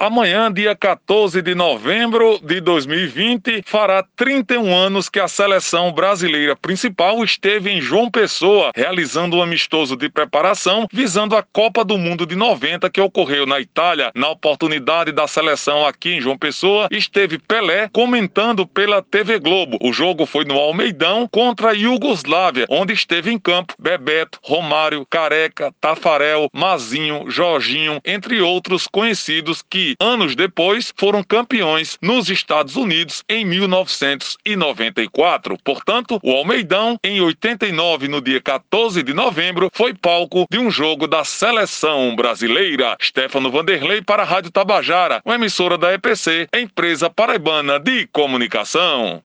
Amanhã, dia 14 de novembro de 2020, fará 31 anos que a seleção brasileira principal esteve em João Pessoa, realizando um amistoso de preparação visando a Copa do Mundo de 90 que ocorreu na Itália. Na oportunidade da seleção aqui em João Pessoa, esteve Pelé comentando pela TV Globo. O jogo foi no Almeidão contra a Iugoslávia, onde esteve em campo Bebeto, Romário, Careca, Tafarel, Mazinho, Jorginho, entre outros conhecidos que, anos depois, foram campeões nos Estados Unidos em 1994. Portanto, o Almeidão, em 89, no dia 14 de novembro, foi palco de um jogo da seleção brasileira. Stefano Vanderlei para a Rádio Tabajara, uma emissora da EPC, empresa paraibana de comunicação.